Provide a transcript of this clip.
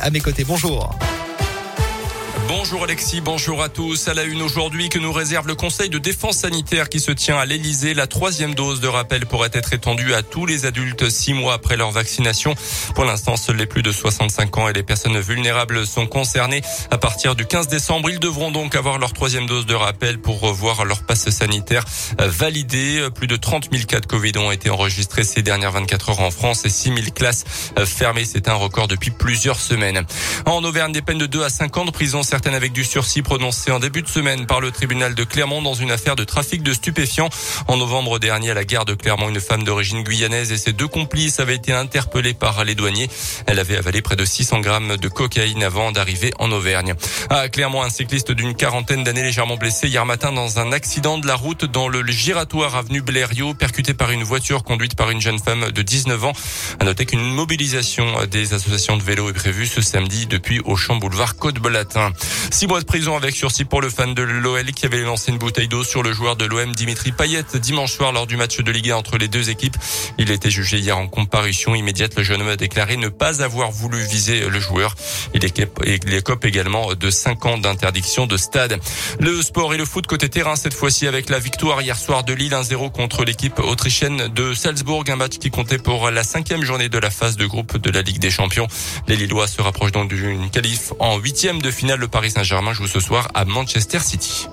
à mes côtés. Bonjour. Bonjour Alexis, bonjour à tous. À la une aujourd'hui que nous réserve le Conseil de défense sanitaire qui se tient à l'Elysée. La troisième dose de rappel pourrait être étendue à tous les adultes six mois après leur vaccination. Pour l'instant, seuls les plus de 65 ans et les personnes vulnérables sont concernés. À partir du 15 décembre, ils devront donc avoir leur troisième dose de rappel pour revoir leur passe sanitaire validé. Plus de 30 000 cas de Covid ont été enregistrés ces dernières 24 heures en France et 6 000 classes fermées. C'est un record depuis plusieurs semaines. En Auvergne, des peines de 2 à 5 ans de prison certaines avec du sursis prononcé en début de semaine par le tribunal de Clermont dans une affaire de trafic de stupéfiants. En novembre dernier, à la gare de Clermont, une femme d'origine guyanaise et ses deux complices avaient été interpellés par les douaniers. Elle avait avalé près de 600 grammes de cocaïne avant d'arriver en Auvergne. À Clermont, un cycliste d'une quarantaine d'années légèrement blessé hier matin dans un accident de la route dans le giratoire avenue Blériot, percuté par une voiture conduite par une jeune femme de 19 ans. À noter qu'une mobilisation des associations de vélo est prévue ce samedi depuis Auchan Boulevard Côte-Belatin. Six mois de prison avec sursis pour le fan de l'OL qui avait lancé une bouteille d'eau sur le joueur de l'OM Dimitri Payet dimanche soir lors du match de Ligue 1 entre les deux équipes. Il été jugé hier en comparution immédiate. Le jeune homme a déclaré ne pas avoir voulu viser le joueur. Il écope également de cinq ans d'interdiction de stade. Le sport et le foot côté terrain cette fois-ci avec la victoire hier soir de Lille 1-0 contre l'équipe autrichienne de Salzbourg. Un match qui comptait pour la cinquième journée de la phase de groupe de la Ligue des Champions. Les Lillois se rapprochent donc d'une qualif en huitième de finale. Le Paris Saint-Germain joue ce soir à Manchester City.